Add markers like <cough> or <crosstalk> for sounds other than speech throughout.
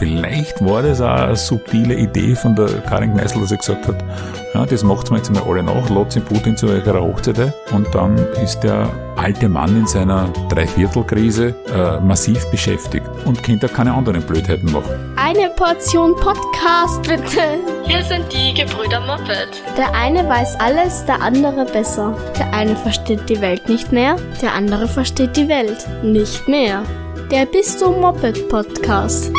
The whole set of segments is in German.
Vielleicht war das auch eine subtile Idee von der Karin Kneißl, dass er gesagt hat, ja, das macht's mir jetzt mal alle nach, lädt den Putin zu ihrer Hochzeit und dann ist der alte Mann in seiner Dreiviertelkrise äh, massiv beschäftigt und könnte keine anderen Blödheiten machen. Eine Portion Podcast, bitte. Hier sind die Gebrüder Moppet. Der eine weiß alles, der andere besser. Der eine versteht die Welt nicht mehr, der andere versteht die Welt nicht mehr. Der Bist du Moped Podcast.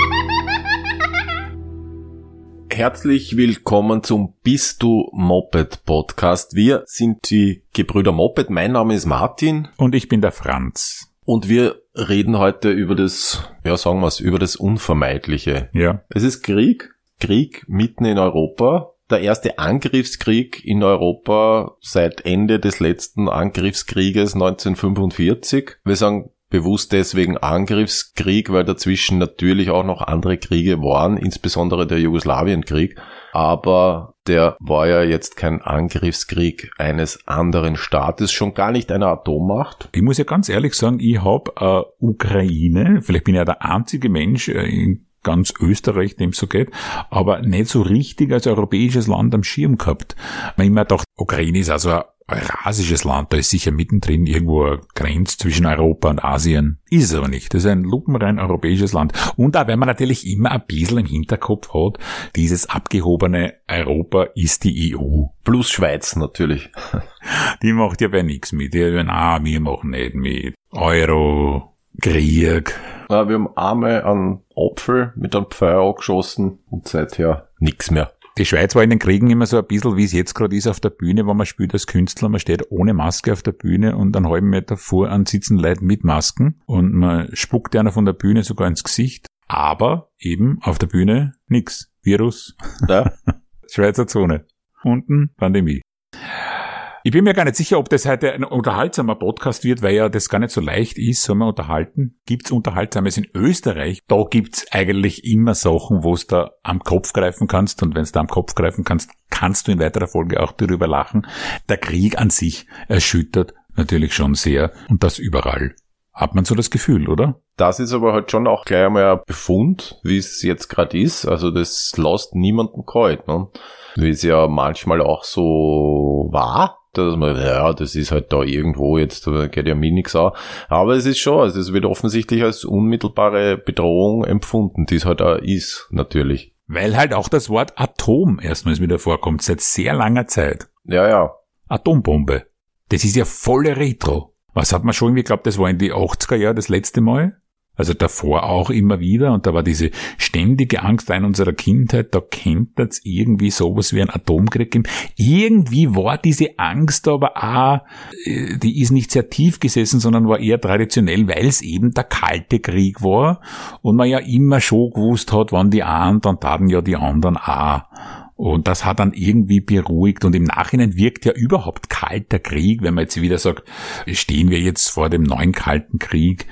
Herzlich willkommen zum Bist du Moped Podcast. Wir sind die Gebrüder Moped. Mein Name ist Martin. Und ich bin der Franz. Und wir reden heute über das, ja sagen wir es, über das Unvermeidliche. Ja. Es ist Krieg. Krieg mitten in Europa. Der erste Angriffskrieg in Europa seit Ende des letzten Angriffskrieges 1945. Wir sagen bewusst deswegen Angriffskrieg, weil dazwischen natürlich auch noch andere Kriege waren, insbesondere der Jugoslawienkrieg. Aber der war ja jetzt kein Angriffskrieg eines anderen Staates, schon gar nicht einer Atommacht. Ich muss ja ganz ehrlich sagen, ich habe äh, Ukraine, vielleicht bin ich ja der einzige Mensch äh, in ganz Österreich, dem so geht, aber nicht so richtig als europäisches Land am Schirm gehabt. Man immer gedacht, Ukraine ist also ein eurasisches Land, da ist sicher mittendrin irgendwo eine Grenze zwischen Europa und Asien. Ist es aber nicht. Das ist ein lupenrein europäisches Land. Und da, wenn man natürlich immer ein bisschen im Hinterkopf hat, dieses abgehobene Europa ist die EU. Plus Schweiz natürlich. <laughs> Die macht ja bei nichts mit. Die sagen, ah, wir machen nicht mit. Euro, Krieg. Ja, wir haben einmal einen Apfel mit einem Pfeil angeschossen und seither nichts mehr. Die Schweiz war in den Kriegen immer so ein bisschen, wie es jetzt gerade ist auf der Bühne, wo man spielt als Künstler, man steht ohne Maske auf der Bühne und einen halben Meter vor an sitzen Leute mit Masken und man spuckt einer von der Bühne sogar ins Gesicht, aber eben auf der Bühne nix. Virus. Ja. <laughs> Schweizer Zone. Unten Pandemie. Ich bin mir gar nicht sicher, ob das heute ein unterhaltsamer Podcast wird, weil ja das gar nicht so leicht ist, soll man unterhalten. Gibt's Unterhaltsames in Österreich? Da gibt's eigentlich immer Sachen, wo du da am Kopf greifen kannst und wenn du da am Kopf greifen kannst, kannst du in weiterer Folge auch darüber lachen. Der Krieg an sich erschüttert natürlich schon sehr und das überall. Hat man so das Gefühl, oder? Das ist aber halt schon auch gleich einmal ein Befund, wie es jetzt gerade ist. Also das lässt niemanden kalt. Ne? Wie es ja manchmal auch so war, dass man, ja, das ist halt da irgendwo, jetzt geht ja mir nichts an. Aber es ist schon, also es wird offensichtlich als unmittelbare Bedrohung empfunden, die es halt auch ist, natürlich. Weil halt auch das Wort Atom erstmals wieder vorkommt, seit sehr langer Zeit. Ja, ja. Atombombe. Das ist ja volle Retro. Was hat man schon irgendwie geglaubt, das war in die 80er Jahre das letzte Mal? Also davor auch immer wieder und da war diese ständige Angst in unserer Kindheit, da kennt es irgendwie sowas wie ein Atomkrieg. Irgendwie war diese Angst aber auch, äh, die ist nicht sehr tief gesessen, sondern war eher traditionell, weil es eben der kalte Krieg war und man ja immer schon gewusst hat, wann die einen, dann taten ja die anderen auch. Und das hat dann irgendwie beruhigt. Und im Nachhinein wirkt ja überhaupt kalter Krieg, wenn man jetzt wieder sagt, stehen wir jetzt vor dem neuen kalten Krieg.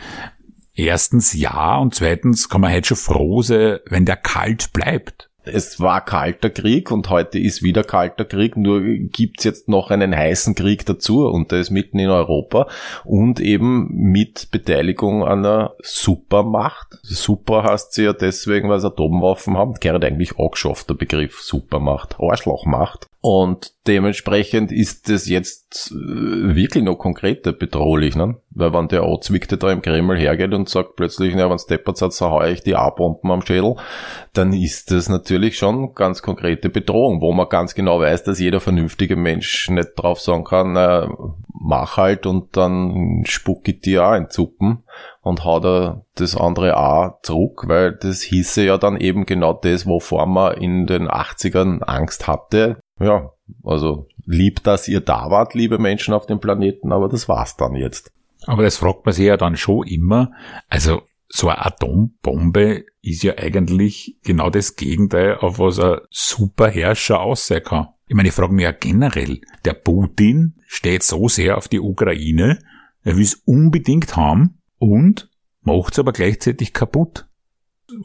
Erstens ja und zweitens kann man halt schon froh sein, wenn der kalt bleibt. Es war kalter Krieg und heute ist wieder kalter Krieg, nur gibt's jetzt noch einen heißen Krieg dazu und der ist mitten in Europa und eben mit Beteiligung einer Supermacht. Super heißt sie ja deswegen, weil sie Atomwaffen haben. Gehört eigentlich angeschafft, der Begriff Supermacht, Arschlochmacht. Und dementsprechend ist das jetzt äh, wirklich noch konkreter bedrohlich, ne? Weil wenn der Ozwickte da im Kreml hergeht und sagt plötzlich, na, wenn's deppert hat, so hau ich die A-Bomben am Schädel, dann ist das natürlich schon ganz konkrete Bedrohung, wo man ganz genau weiß, dass jeder vernünftige Mensch nicht drauf sagen kann, na, mach halt und dann spuck ich dir auch in Zuppen und hau da das andere A zurück, weil das hieße ja dann eben genau das, wovor man in den 80ern Angst hatte, ja, also lieb, dass ihr da wart, liebe Menschen auf dem Planeten, aber das war's dann jetzt. Aber das fragt man sich ja dann schon immer. Also so eine Atombombe ist ja eigentlich genau das Gegenteil, auf was ein Superherrscher aussehen kann. Ich meine, ich frage mich ja generell, der Putin steht so sehr auf die Ukraine, er will es unbedingt haben und macht es aber gleichzeitig kaputt.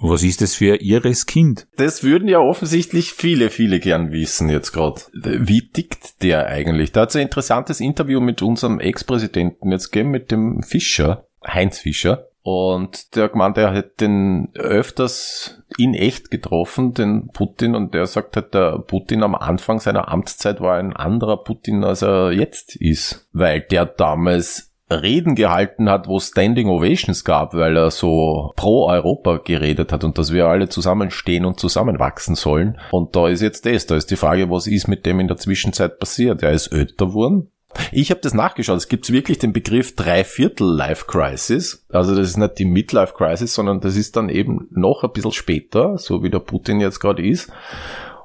Was ist das für ihres Kind? Das würden ja offensichtlich viele, viele gern wissen jetzt gerade. Wie tickt der eigentlich? Da hat es ein interessantes Interview mit unserem Ex-Präsidenten jetzt gegeben, mit dem Fischer, Heinz Fischer. Und der gemeint, er hätte den öfters in echt getroffen, den Putin, und der sagt halt, der Putin am Anfang seiner Amtszeit war ein anderer Putin, als er jetzt ist. Weil der damals Reden gehalten hat, wo Standing Ovations gab, weil er so pro Europa geredet hat und dass wir alle zusammenstehen und zusammenwachsen sollen. Und da ist jetzt das. Da ist die Frage, was ist mit dem in der Zwischenzeit passiert? Er ist älter geworden. Ich habe das nachgeschaut. Es gibt wirklich den Begriff Dreiviertel Life Crisis. Also das ist nicht die Midlife Crisis, sondern das ist dann eben noch ein bisschen später, so wie der Putin jetzt gerade ist.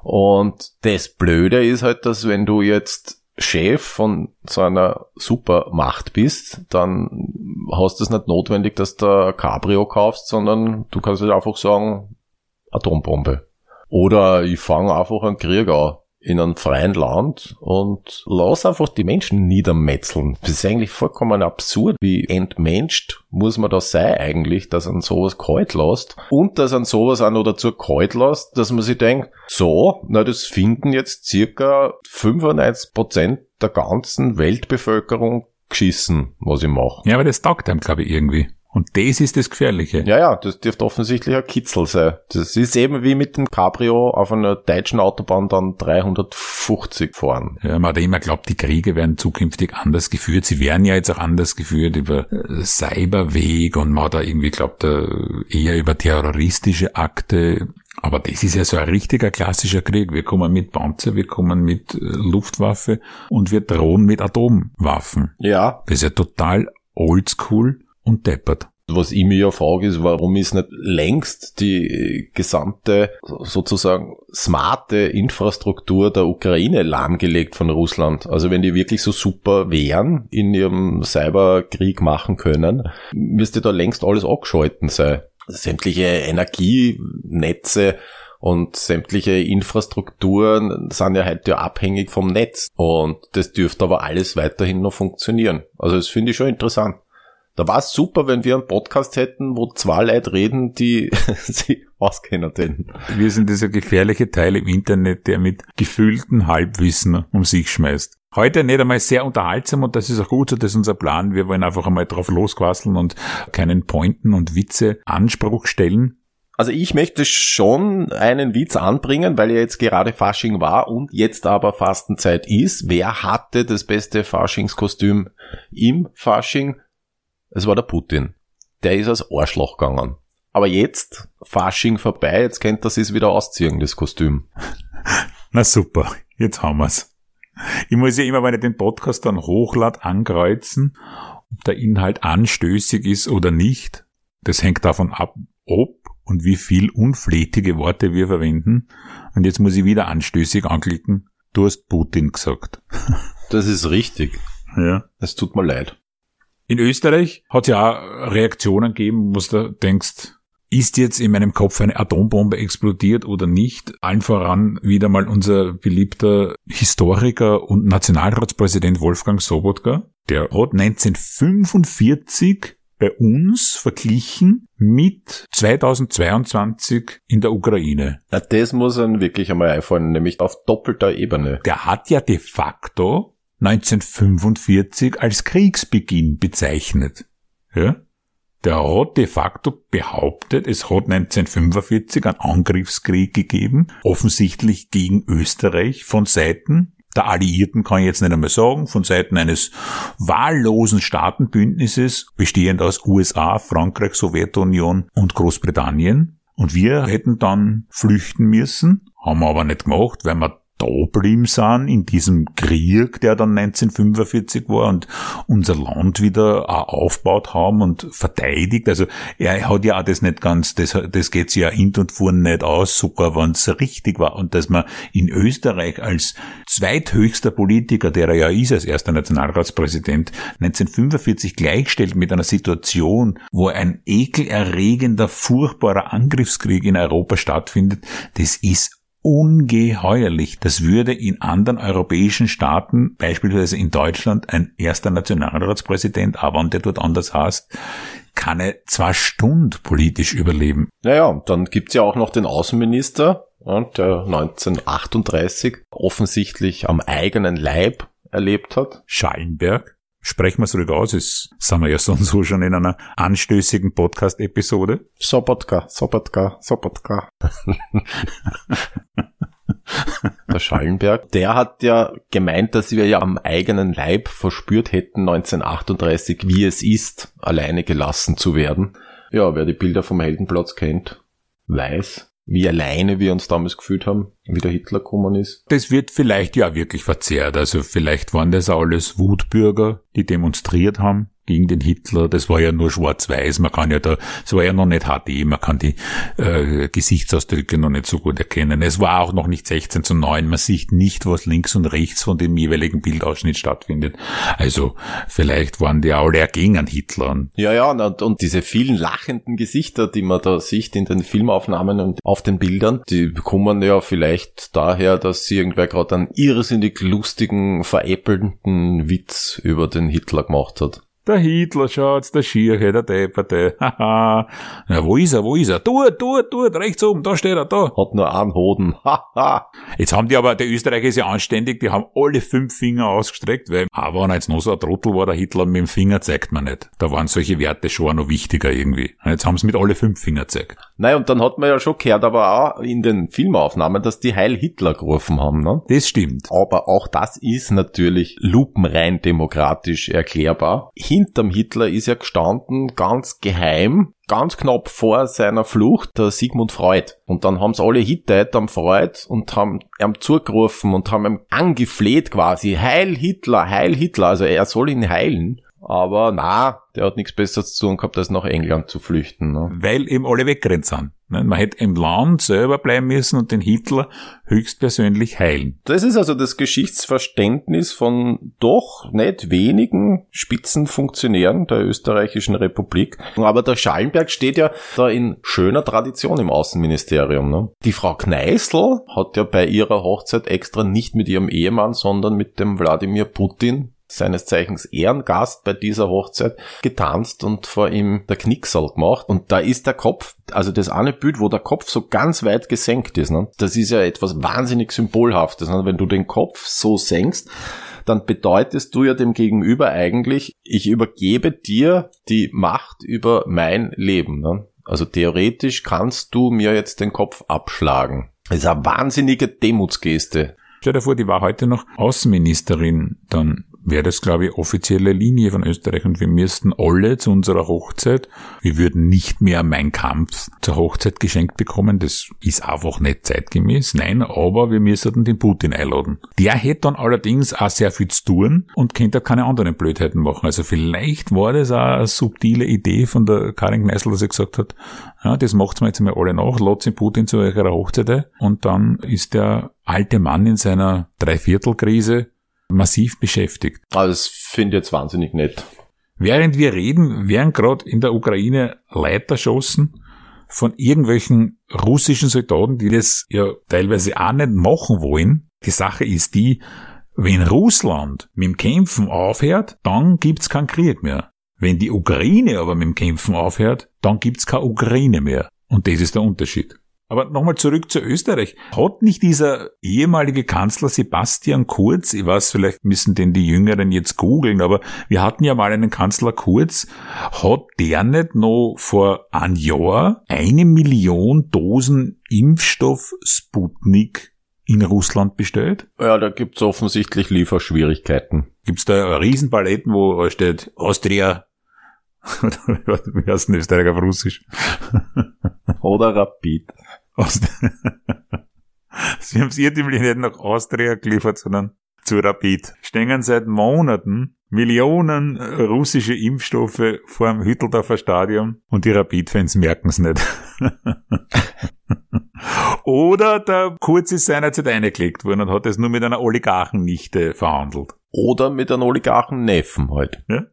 Und das Blöde ist halt, dass wenn du jetzt Chef von so einer Supermacht bist, dann hast du es nicht notwendig, dass du Cabrio kaufst, sondern du kannst halt einfach sagen, Atombombe. Oder ich fange einfach einen Krieg an in einem freien Land und lass einfach die Menschen niedermetzeln. Das ist eigentlich vollkommen absurd. Wie entmenscht muss man da sein eigentlich, dass an sowas kalt lässt und dass an sowas auch noch dazu kalt lässt, dass man sich denkt, so, na das finden jetzt circa 95 Prozent der ganzen Weltbevölkerung geschissen, was ich mache. Ja, aber das taugt einem, glaube ich, irgendwie. Und das ist das Gefährliche. Ja, ja, das dürfte offensichtlich ein Kitzel sein. Das ist eben wie mit dem Cabrio auf einer deutschen Autobahn dann 350 fahren. Ja, man hat immer glaubt, die Kriege werden zukünftig anders geführt. Sie werden ja jetzt auch anders geführt über äh, Cyberweg und man hat da irgendwie glaubt, äh, eher über terroristische Akte. Aber das ist ja so ein richtiger klassischer Krieg. Wir kommen mit Panzer, wir kommen mit äh, Luftwaffe und wir drohen mit Atomwaffen. Ja. Das ist ja total oldschool und deppert. Was ich mir ja frage, ist, warum ist nicht längst die gesamte sozusagen smarte Infrastruktur der Ukraine lahmgelegt von Russland? Also wenn die wirklich so super wären, in ihrem Cyberkrieg machen können, müsste da längst alles abgeschalten sein. Sämtliche Energienetze und sämtliche Infrastrukturen sind ja heute abhängig vom Netz. Und das dürfte aber alles weiterhin noch funktionieren. Also das finde ich schon interessant. Da war es super, wenn wir einen Podcast hätten, wo zwei Leute reden, die <laughs> sich auskennen. Denn. Wir sind dieser gefährliche Teil im Internet, der mit gefühlten Halbwissen um sich schmeißt. Heute nicht einmal sehr unterhaltsam und das ist auch gut so, das ist unser Plan. Wir wollen einfach einmal drauf losquasseln und keinen Pointen und Witze Anspruch stellen. Also ich möchte schon einen Witz anbringen, weil ja jetzt gerade Fasching war und jetzt aber Fastenzeit ist. Wer hatte das beste Faschingskostüm im Fasching? Es war der Putin. Der ist als Arschloch gegangen. Aber jetzt, Fasching vorbei, jetzt kennt das es wieder ausziehen, das Kostüm. <laughs> Na super, jetzt haben wir's. Ich muss ja immer, wenn ich den Podcast dann hochlade, ankreuzen, ob der Inhalt anstößig ist oder nicht. Das hängt davon ab, ob und wie viel unflätige Worte wir verwenden. Und jetzt muss ich wieder anstößig anklicken. Du hast Putin gesagt. <laughs> Das ist richtig. Ja. Es tut mir leid. In Österreich hat es ja auch Reaktionen gegeben, wo du denkst, ist jetzt in meinem Kopf eine Atombombe explodiert oder nicht? Allen voran wieder mal unser beliebter Historiker und Nationalratspräsident Wolfgang Sobotka. Der hat 1945 bei uns verglichen mit 2022 in der Ukraine. Ja, das muss einem wirklich einmal einfallen, nämlich auf doppelter Ebene. Der hat ja de facto 1945 als Kriegsbeginn bezeichnet. Ja? Der hat de facto behauptet, es hat 1945 einen Angriffskrieg gegeben, offensichtlich gegen Österreich von Seiten der Alliierten kann ich jetzt nicht einmal sagen, von Seiten eines wahllosen Staatenbündnisses, bestehend aus USA, Frankreich, Sowjetunion und Großbritannien. Und wir hätten dann flüchten müssen, haben wir aber nicht gemacht, weil wir da sind in diesem Krieg, der dann 1945 war und unser Land wieder aufgebaut haben und verteidigt. Also er hat ja auch das nicht ganz, das, das geht sich ja hin und vorn nicht aus, sogar wenn es richtig war. Und dass man in Österreich als zweithöchster Politiker, der er ja ist als erster Nationalratspräsident, 1945 gleichstellt mit einer Situation, wo ein ekelerregender, furchtbarer Angriffskrieg in Europa stattfindet, das ist ungeheuerlich. Das würde in anderen europäischen Staaten, beispielsweise in Deutschland, ein erster Nationalratspräsident, aber und der dort anders heißt, keine zwei Stunden politisch überleben. Naja, dann gibt's ja auch noch den Außenminister, der 1938 offensichtlich am eigenen Leib erlebt hat. Schallenberg. Sprechen wir es ruhig aus, es sind wir ja so und so schon in einer anstößigen Podcast-Episode. Sobotka, Sobotka, Sobotka. der Schallenberg, der hat ja gemeint, dass wir ja am eigenen Leib verspürt hätten 1938, wie es ist, alleine gelassen zu werden. Ja, wer die Bilder vom Heldenplatz kennt, weiß, wie alleine wir uns damals gefühlt haben, wie der Hitler gekommen ist. Das wird vielleicht ja wirklich verzerrt. Also vielleicht waren das alles Wutbürger, die demonstriert haben gegen den Hitler. Das war ja nur schwarz-weiß. Man kann ja da, es war ja noch nicht HD, man kann die äh, Gesichtsausdrücke noch nicht so gut erkennen. Es war auch noch nicht 16 zu 9. Man sieht nicht, was links und rechts von dem jeweiligen Bildausschnitt stattfindet. Also vielleicht waren die alle gegen Hitler. Ja, ja, und, und diese vielen lachenden Gesichter, die man da sieht in den Filmaufnahmen und auf den Bildern, die kommen ja vielleicht daher, dass irgendwer gerade einen irrsinnig lustigen, veräppelnden Witz über den Hitler gemacht hat. Der Hitler schaut's, der Schierche, der Depperte. <laughs> Haha. ja, wo ist er, wo ist er? Tut, tut, tut, rechts oben, da steht er, da. Hat nur einen Hoden. <laughs> Haha. jetzt haben die aber, der Österreicher ist ja anständig, die haben alle fünf Finger ausgestreckt, weil, aber wenn er jetzt noch so ein Trottel war, der Hitler mit dem Finger zeigt man nicht. Da waren solche Werte schon noch wichtiger irgendwie. Und jetzt haben sie mit alle fünf Finger gezeigt. Nein, und dann hat man ja schon gehört, aber auch in den Filmaufnahmen, dass die Heil Hitler gerufen haben, ne? Das stimmt. Aber auch das ist natürlich lupenrein demokratisch erklärbar. Hinterm Hitler ist ja gestanden, ganz geheim, ganz knapp vor seiner Flucht, der Sigmund Freud. Und dann haben sie alle Hittite am Freud und haben ihm zugerufen und haben ihm angefleht quasi, Heil Hitler, Heil Hitler, also er soll ihn heilen. Aber na, der hat nichts Besseres zu tun gehabt, als nach England zu flüchten. Ne? Weil eben alle weggerannt sind. Ne? Man hätte im Land selber bleiben müssen und den Hitler höchstpersönlich heilen. Das ist also das Geschichtsverständnis von doch nicht wenigen Spitzenfunktionären der österreichischen Republik. Aber der Schallenberg steht ja da in schöner Tradition im Außenministerium. Ne? Die Frau Kneißl hat ja bei ihrer Hochzeit extra nicht mit ihrem Ehemann, sondern mit dem Wladimir Putin seines Zeichens Ehrengast bei dieser Hochzeit, getanzt und vor ihm der Knicksal gemacht. Und da ist der Kopf, also das eine Bild, wo der Kopf so ganz weit gesenkt ist, ne? das ist ja etwas wahnsinnig Symbolhaftes. Ne? Wenn du den Kopf so senkst, dann bedeutest du ja dem Gegenüber eigentlich, ich übergebe dir die Macht über mein Leben. Ne? Also theoretisch kannst du mir jetzt den Kopf abschlagen. Das ist eine wahnsinnige Demutsgeste. Stell dir vor, die war heute noch Außenministerin, dann wäre das, glaube ich, offizielle Linie von Österreich und wir müssten alle zu unserer Hochzeit, wir würden nicht mehr Mein Kampf zur Hochzeit geschenkt bekommen, das ist einfach nicht zeitgemäß, nein, aber wir müssten den Putin einladen. Der hätte dann allerdings auch sehr viel zu tun und könnte keine anderen Blödheiten machen. Also vielleicht war das auch eine subtile Idee von der Karin Kneißl, dass sie gesagt hat, ja, das macht's mir jetzt mal alle nach, lasst den Putin zu eurer Hochzeit ein und dann ist der alte Mann in seiner Dreiviertelkrise massiv beschäftigt. Ah, das finde ich jetzt wahnsinnig nett. Während wir reden, werden gerade in der Ukraine Leiter erschossen von irgendwelchen russischen Soldaten, die das ja teilweise auch nicht machen wollen. Die Sache ist die, wenn Russland mit dem Kämpfen aufhört, dann gibt's keinen Krieg mehr. Wenn die Ukraine aber mit dem Kämpfen aufhört, dann gibt's keine Ukraine mehr. Und das ist der Unterschied. Aber nochmal zurück zu Österreich. Hat nicht dieser ehemalige Kanzler Sebastian Kurz, ich weiß, vielleicht müssen den die Jüngeren jetzt googeln, aber wir hatten ja mal einen Kanzler Kurz, hat der nicht noch vor ein Jahr eine Million Dosen Impfstoff Sputnik in Russland bestellt? Ja, da gibt's offensichtlich Lieferschwierigkeiten. Gibt's da Riesenpaletten, wo steht Austria <laughs> wie heißt denn Österreich auf Russisch? Oder Rapid. <laughs> Sie haben es irrtümlich nicht nach Austria geliefert, sondern zu Rapid. Stehen seit Monaten Millionen russische Impfstoffe vor dem Hütteldorfer Stadion und die Rapid-Fans merken es nicht. <laughs> Oder der Kurz ist seinerzeit eingelegt worden und hat es nur mit einer Oligarchennichte verhandelt. Oder mit einem Oligarchen-Neffen halt. Ja?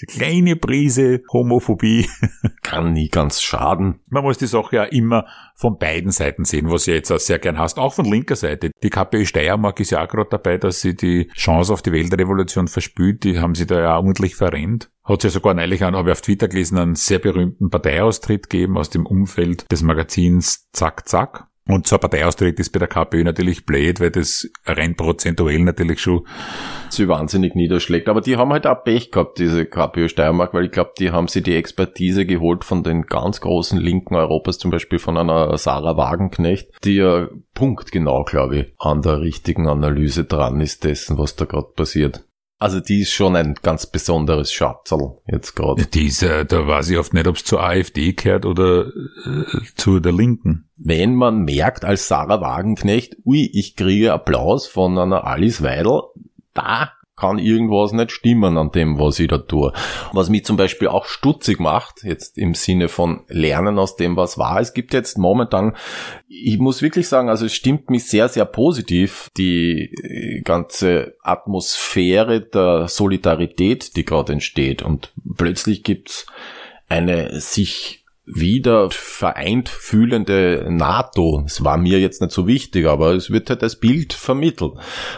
Diese kleine Prise Homophobie. <laughs> Kann nie ganz schaden. Man muss die Sache ja immer von beiden Seiten sehen, was du jetzt auch sehr gern hast. Auch von linker Seite. Die KPÖ Steiermark ist ja auch gerade dabei, dass sie die Chance auf die Weltrevolution verspült. Die haben sie da ja ordentlich verrennt. Hat ja sogar neulich, habe ich auf Twitter gelesen, einen sehr berühmten Parteiaustritt gegeben aus dem Umfeld des Magazins Zack Zack. Und ein Parteiaustritt ist bei der KPÖ natürlich blöd, weil das rein prozentuell natürlich schon sie wahnsinnig niederschlägt. Aber die haben halt auch Pech gehabt, diese KPÖ Steiermark, weil ich glaube, die haben sie die Expertise geholt von den ganz großen Linken Europas, zum Beispiel von einer Sarah Wagenknecht, die ja punktgenau, glaube ich, an der richtigen Analyse dran ist dessen, was da gerade passiert. Also die ist schon ein ganz besonderes Schatzel jetzt gerade. Die ist, äh, da weiß ich oft nicht, ob es zur AfD gehört oder äh, zu der Linken. Wenn man merkt als Sarah Wagenknecht, ui, ich kriege Applaus von einer Alice Weidel, da kann irgendwas nicht stimmen an dem, was ich da tue. Was mich zum Beispiel auch stutzig macht, jetzt im Sinne von Lernen aus dem, was war. Es gibt jetzt momentan, ich muss wirklich sagen, also es stimmt mich sehr, sehr positiv, die äh, ganze Atmosphäre der Solidarität, die gerade entsteht. Und plötzlich gibt's eine sich wieder vereint fühlende NATO. Es war mir jetzt nicht so wichtig, aber es wird halt als Bild vermittelt.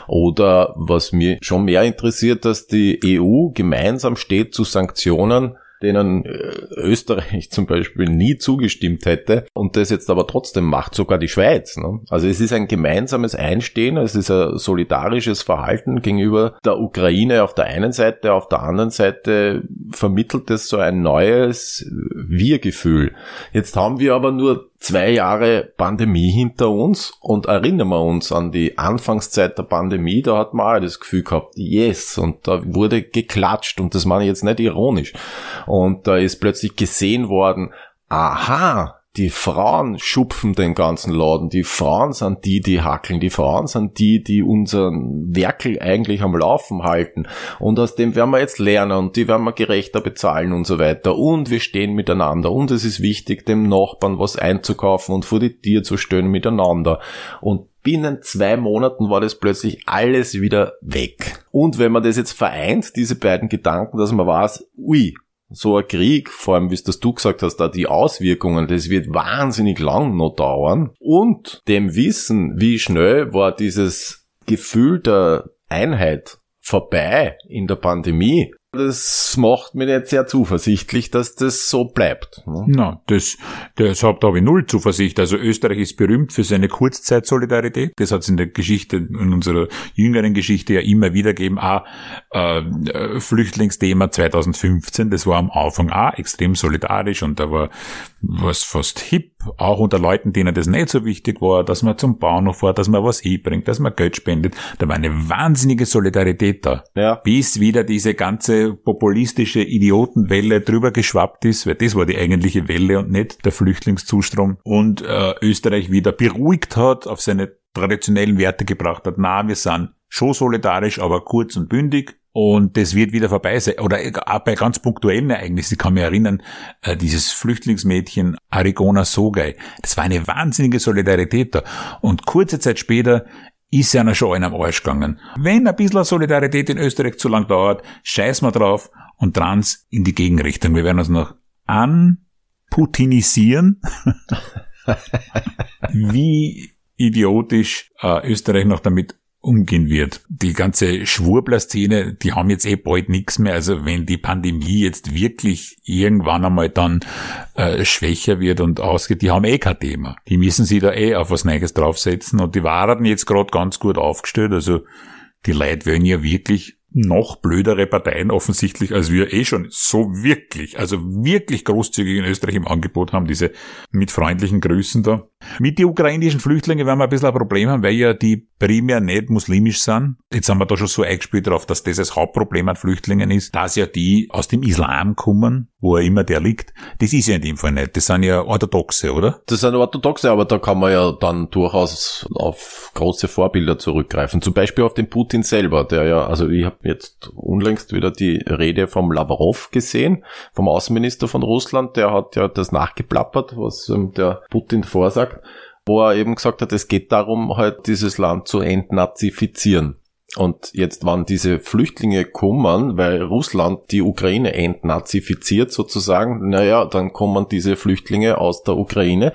Oder was mir schon mehr interessiert, dass die EU gemeinsam steht zu Sanktionen denen äh, Österreich <laughs> zum Beispiel nie zugestimmt hätte und das jetzt aber trotzdem macht sogar die Schweiz. Ne? Also es ist ein gemeinsames Einstehen, es ist ein solidarisches Verhalten gegenüber der Ukraine auf der einen Seite, auf der anderen Seite vermittelt es so ein neues Wir-Gefühl. Jetzt haben wir aber nur zwei Jahre Pandemie hinter uns und erinnern wir uns an die Anfangszeit der Pandemie, da hat man auch das Gefühl gehabt, yes, und da wurde geklatscht und das meine ich jetzt nicht ironisch. Und da ist plötzlich gesehen worden, aha, die Frauen schupfen den ganzen Laden, die Frauen sind die, die hackeln, die Frauen sind die, die unseren Werkel eigentlich am Laufen halten. Und aus dem werden wir jetzt lernen und die werden wir gerechter bezahlen und so weiter. Und wir stehen miteinander. Und es ist wichtig, dem Nachbarn was einzukaufen und vor die Tür zu stehen miteinander. Und binnen zwei Monaten war das plötzlich alles wieder weg. Und wenn man das jetzt vereint, diese beiden Gedanken, dass man weiß, ui, so ein Krieg, vor allem wie es das du gesagt hast, da die Auswirkungen, das wird wahnsinnig lang noch dauern. Und dem Wissen, wie schnell war dieses Gefühl der Einheit vorbei in der Pandemie, das macht mich jetzt sehr zuversichtlich, dass das so bleibt. Ne? Na, das, deshalb da habe ich null Zuversicht. Also Österreich ist berühmt für seine Kurzzeitsolidarität. Das hat es in der Geschichte, in unserer jüngeren Geschichte ja immer wieder gegeben. Auch äh, Flüchtlingsthema 2015, das war am Anfang auch extrem solidarisch und da war was fast hip, auch unter Leuten, denen das nicht so wichtig war, dass man zum Bahnhof fährt, dass man was hinbringt, dass man Geld spendet. Da war eine wahnsinnige Solidarität da. Ja. Bis wieder diese ganze populistische Idiotenwelle drüber geschwappt ist, weil das war die eigentliche Welle und nicht der Flüchtlingszustrom und äh, Österreich wieder beruhigt hat, auf seine traditionellen Werte gebracht hat. Na, wir sind schon solidarisch, aber kurz und bündig. Und das wird wieder vorbei sein. Oder auch bei ganz punktuellen Ereignissen. Ich kann mich erinnern, äh, dieses Flüchtlingsmädchen Arigona Sogei. Das war eine wahnsinnige Solidarität da. Und kurze Zeit später ist einer schon einem Arsch gegangen. Wenn ein bisschen Solidarität in Österreich zu lang dauert, scheiß mal drauf und trans in die Gegenrichtung. Wir werden uns noch anputinisieren. <laughs> Wie idiotisch äh, Österreich noch damit umgehen wird. Die ganze Schwurbler-Szene, die haben jetzt eh bald nichts mehr. Also wenn die Pandemie jetzt wirklich irgendwann einmal dann äh, schwächer wird und ausgeht, die haben eh kein Thema. Die müssen sich da eh auf was Neues draufsetzen und die waren jetzt gerade ganz gut aufgestellt. Also die Leute wollen ja wirklich noch blödere Parteien offensichtlich, als wir eh schon so wirklich, also wirklich großzügig in Österreich im Angebot haben, diese mit freundlichen Grüßen da. Mit den ukrainischen Flüchtlingen werden wir ein bisschen ein Problem haben, weil ja die primär nicht muslimisch sind. Jetzt haben wir da schon so eingespielt darauf, dass das das Hauptproblem an Flüchtlingen ist, dass ja die aus dem Islam kommen, wo er immer der liegt. Das ist ja in dem Fall nicht. Das sind ja Orthodoxe, oder? Das sind Orthodoxe, aber da kann man ja dann durchaus auf große Vorbilder zurückgreifen. Zum Beispiel auf den Putin selber, der ja, also ich habe jetzt unlängst wieder die Rede vom Lavrov gesehen, vom Außenminister von Russland, der hat ja das nachgeplappert, was ähm, der Putin vorsagt wo er eben gesagt hat, es geht darum, halt dieses Land zu entnazifizieren. Und jetzt, wann diese Flüchtlinge kommen, weil Russland die Ukraine entnazifiziert sozusagen, naja, dann kommen diese Flüchtlinge aus der Ukraine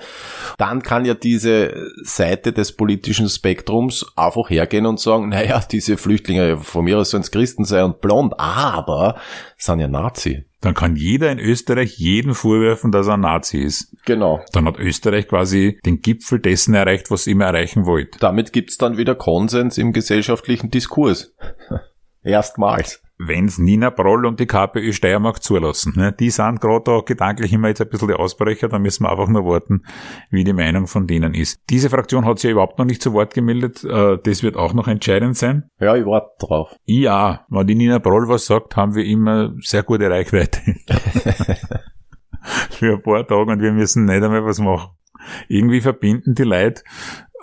dann kann ja diese Seite des politischen Spektrums einfach hergehen und sagen, naja, diese Flüchtlinge von mir aus sollen es Christen sein und blond, aber sind ja Nazi. Dann kann jeder in Österreich jeden vorwerfen, dass er ein Nazi ist. Genau. Dann hat Österreich quasi den Gipfel dessen erreicht, was immer erreichen wollte. Damit gibt's dann wieder Konsens im gesellschaftlichen Diskurs. <laughs> Erstmals. Wenn's Nina Broll und die KPÖ Steiermark zulassen. Ne? Die sind gerade da gedanklich immer jetzt ein bisschen die Ausbrecher, da müssen wir einfach nur warten, wie die Meinung von denen ist. Diese Fraktion hat sich ja überhaupt noch nicht zu Wort gemeldet, äh, das wird auch noch entscheidend sein. Ja, ich warte drauf. Ja, wenn die Nina Broll was sagt, haben wir immer sehr gute Reichweite. <laughs> Für ein paar Tage und wir müssen nicht einmal was machen. Irgendwie verbinden die Leute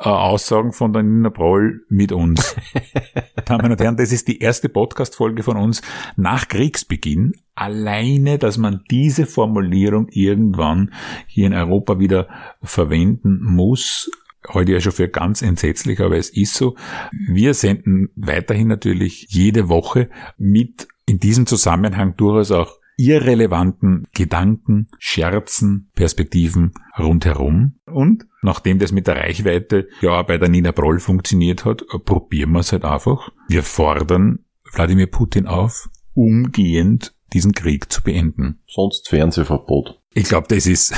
äh, Aussagen von der Nina Broll mit uns. <laughs> Damen und Herren, das ist die erste Podcast-Folge von uns nach Kriegsbeginn. Alleine, dass man diese Formulierung irgendwann hier in Europa wieder verwenden muss, heute ja schon für ganz entsetzlich, aber es ist so. Wir senden weiterhin natürlich jede Woche mit in diesem Zusammenhang durchaus auch irrelevanten Gedanken, Scherzen, Perspektiven rundherum. Und nachdem das mit der Reichweite ja bei der Nina Broll funktioniert hat, probieren wir es halt einfach. Wir fordern Wladimir Putin auf, umgehend diesen Krieg zu beenden. Sonst Fernsehverbot. Ich glaube, das ist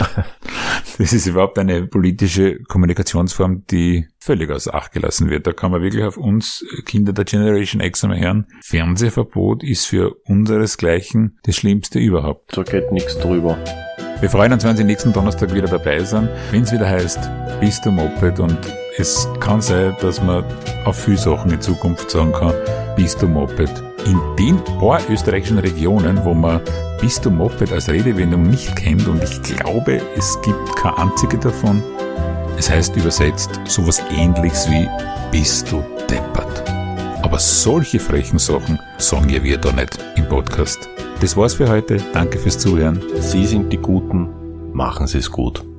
<laughs> das ist überhaupt eine politische Kommunikationsform, die völlig außer Acht gelassen wird. Da kann man wirklich auf uns Kinder der Generation X einmal hören. Fernsehverbot ist für unseresgleichen das Schlimmste überhaupt. Da geht nichts drüber. Wir freuen uns, wenn Sie nächsten Donnerstag wieder dabei sind, wenn es wieder heißt, bist du Moped und es kann sein, dass man auf viele Sachen in Zukunft sagen kann, bist du Moped. In den paar österreichischen Regionen, wo man bist du Moped als Redewendung nicht kennt und ich glaube, es gibt keine einzige davon, es heißt übersetzt sowas ähnliches wie bist du deppert. Aber solche frechen Sachen sagen ja wir da nicht im Podcast. Das war's für heute. Danke fürs Zuhören. Sie sind die Guten, machen Sie es gut.